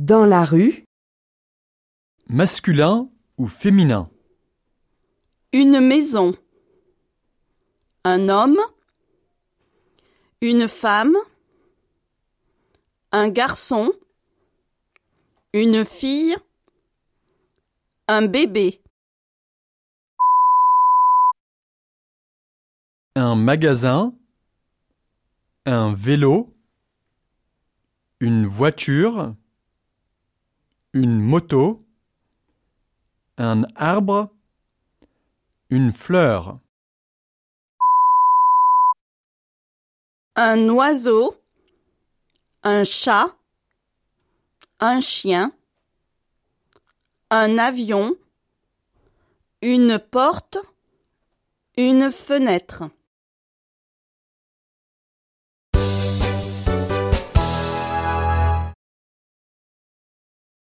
Dans la rue. Masculin ou féminin? Une maison. Un homme. Une femme. Un garçon. Une fille. Un bébé. Un magasin Un vélo Une voiture Un arbre Une fleur Un oiseau. Un chat. Un chien. Un avion. Une porte. Une fenêtre.